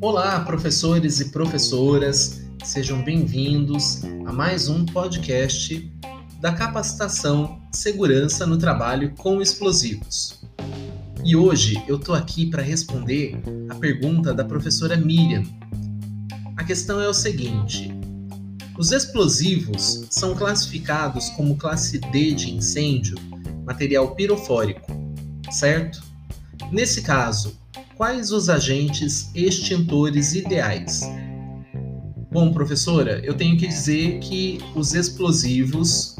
Olá, professores e professoras, sejam bem-vindos a mais um podcast da capacitação Segurança no Trabalho com Explosivos. E hoje eu tô aqui para responder a pergunta da professora Miriam. A questão é o seguinte: os explosivos são classificados como classe D de incêndio, material pirofórico, certo? Nesse caso, quais os agentes extintores ideais? Bom, professora, eu tenho que dizer que os explosivos,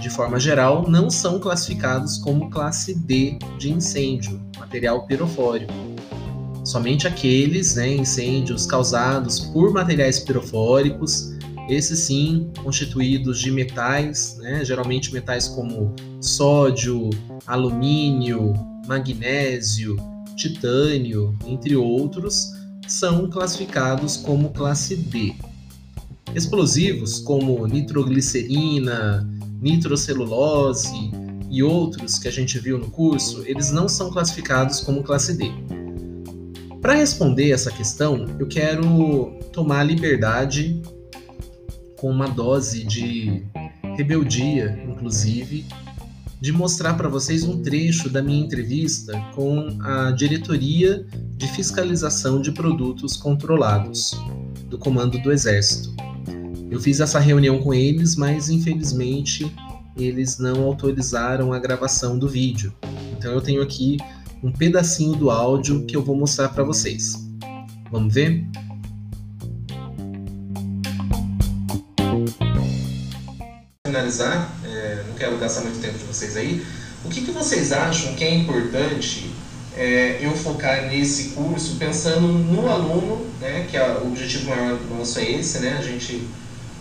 de forma geral, não são classificados como classe D de incêndio, material pirofórico. Somente aqueles né, incêndios causados por materiais pirofóricos esses sim, constituídos de metais, né, geralmente metais como sódio, alumínio, magnésio, titânio, entre outros, são classificados como classe B. Explosivos como nitroglicerina, nitrocelulose e outros que a gente viu no curso, eles não são classificados como classe D. Para responder essa questão, eu quero tomar a liberdade com uma dose de rebeldia, inclusive, de mostrar para vocês um trecho da minha entrevista com a Diretoria de Fiscalização de Produtos Controlados do Comando do Exército. Eu fiz essa reunião com eles, mas infelizmente eles não autorizaram a gravação do vídeo. Então eu tenho aqui um pedacinho do áudio que eu vou mostrar para vocês. Vamos ver? Finalizar, é, não quero gastar muito tempo de vocês aí, o que, que vocês acham que é importante é, eu focar nesse curso pensando no aluno, né, que é, o objetivo maior nosso é esse, né, a gente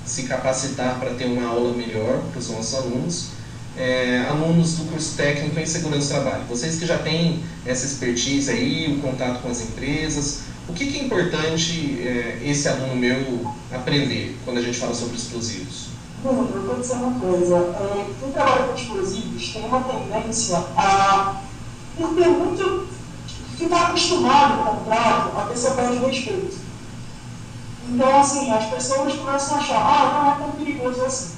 se capacitar para ter uma aula melhor para os nossos alunos, é, alunos do curso técnico em segurança do trabalho. Vocês que já têm essa expertise aí, o contato com as empresas, o que, que é importante é, esse aluno meu aprender quando a gente fala sobre explosivos? Bom, eu vou dizer uma coisa. É, quem trabalha com explosivos tem uma tendência a, por ter muito, ficar acostumado com o trato, a pessoa perde respeito. Então, assim, as pessoas começam a achar, ah, não é tão perigoso assim.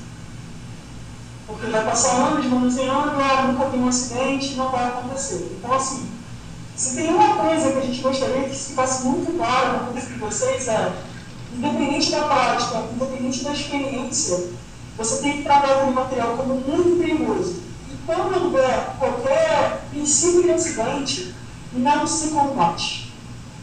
Porque vai passar anos manuseando, ah, nunca tem um acidente, não vai acontecer. Então, assim, se tem uma coisa que a gente gostaria que ficasse muito claro na cabeça de vocês é, independente da prática, independente da experiência, você tem que tratar aquele material como muito perigoso. E quando houver qualquer princípio de acidente, não se combate.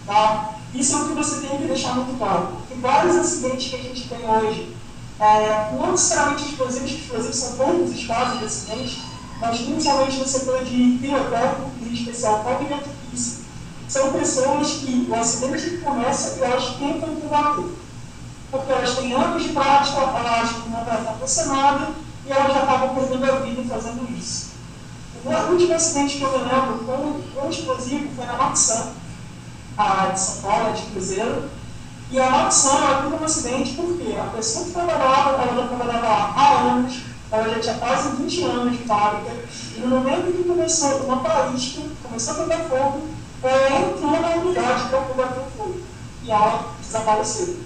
Tá? Isso é o que você tem que deixar muito claro. Porque vários acidentes que a gente tem hoje, é, não necessariamente explosivos, que explosivos são poucos os casos de acidentes, mas principalmente no setor de pirotécnico, em especial movimento físico, são pessoas que o acidente começa e elas tentam combater porque elas têm anos de prática, elas funcionando e elas já acabam perdendo a vida fazendo isso. O último acidente que eu me lembro com, com explosivo foi na Maxan, a de São Paulo, de Cruzeiro. E a Maxan ela teve um acidente porque a pessoa que trabalhava, ela já trabalhava há anos, ela já tinha quase 20 anos de fábrica, e no momento que começou uma balística, começou a pegar fogo, ela entrou na unidade para o fogo. E ela desapareceu.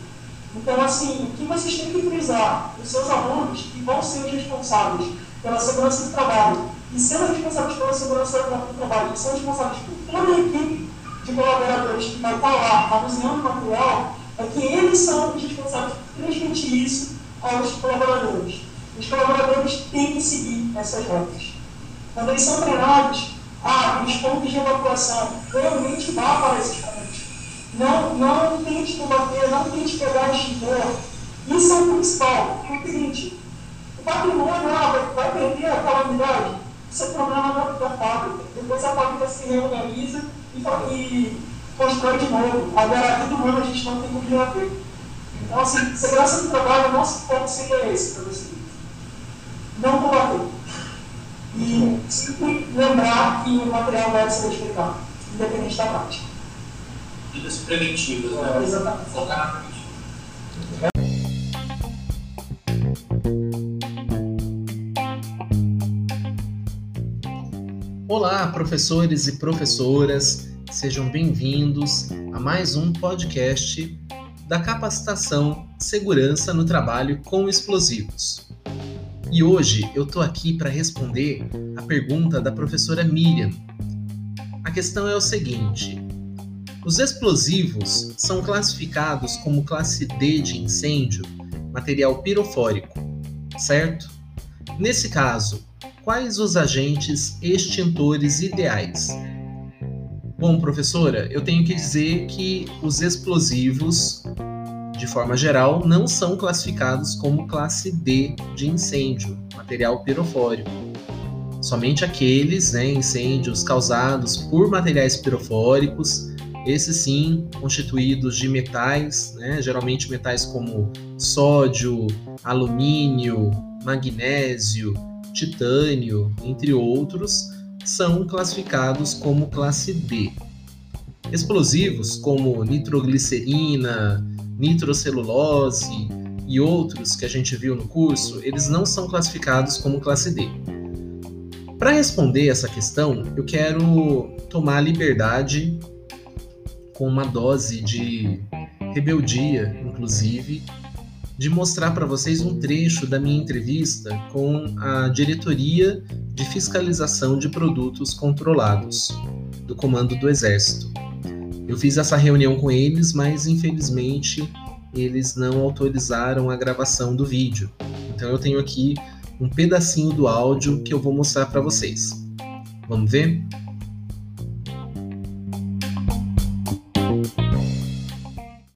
Então, assim, o que vocês têm que frisar os seus alunos que vão ser os responsáveis pela segurança do trabalho, e sendo responsáveis pela segurança do trabalho, e são responsáveis por toda a equipe de colaboradores que vai estar lá manuseando o material, é que eles são os responsáveis por transmitir isso aos colaboradores. Os colaboradores têm que seguir essas regras. Quando eles são treinados, ah, os pontos de evacuação, realmente vá para esses pontos não, não tente combater, não tente pegar extintor. Isso é o principal. É o seguinte, o patrimônio ah, vai, perder aquela unidade. Isso é problema da, da fábrica. Depois a fábrica se reorganiza e, e constrói de novo. Agora, aqui do mundo a gente não tem como reaver. Então, assim, segurança do trabalho, nosso foco seria esse para você. Não combater. E sempre lembrar que o material vai ser respeitado, independente da prática medidas preventivas, né? Exatamente. Focar na preventiva. Olá, professores e professoras, sejam bem-vindos a mais um podcast da capacitação Segurança no Trabalho com Explosivos. E hoje eu tô aqui para responder a pergunta da professora Miriam. A questão é o seguinte: os explosivos são classificados como classe D de incêndio, material pirofórico, certo? Nesse caso, quais os agentes extintores ideais? Bom, professora, eu tenho que dizer que os explosivos, de forma geral, não são classificados como classe D de incêndio, material pirofórico. Somente aqueles né, incêndios causados por materiais pirofóricos, esses sim constituídos de metais, né, geralmente metais como sódio, alumínio, magnésio, titânio, entre outros, são classificados como classe D. Explosivos como nitroglicerina, nitrocelulose e outros que a gente viu no curso, eles não são classificados como classe D. Para responder essa questão, eu quero tomar a liberdade com uma dose de rebeldia, inclusive, de mostrar para vocês um trecho da minha entrevista com a Diretoria de Fiscalização de Produtos Controlados do Comando do Exército. Eu fiz essa reunião com eles, mas infelizmente eles não autorizaram a gravação do vídeo. Então eu tenho aqui um pedacinho do áudio que eu vou mostrar para vocês. Vamos ver?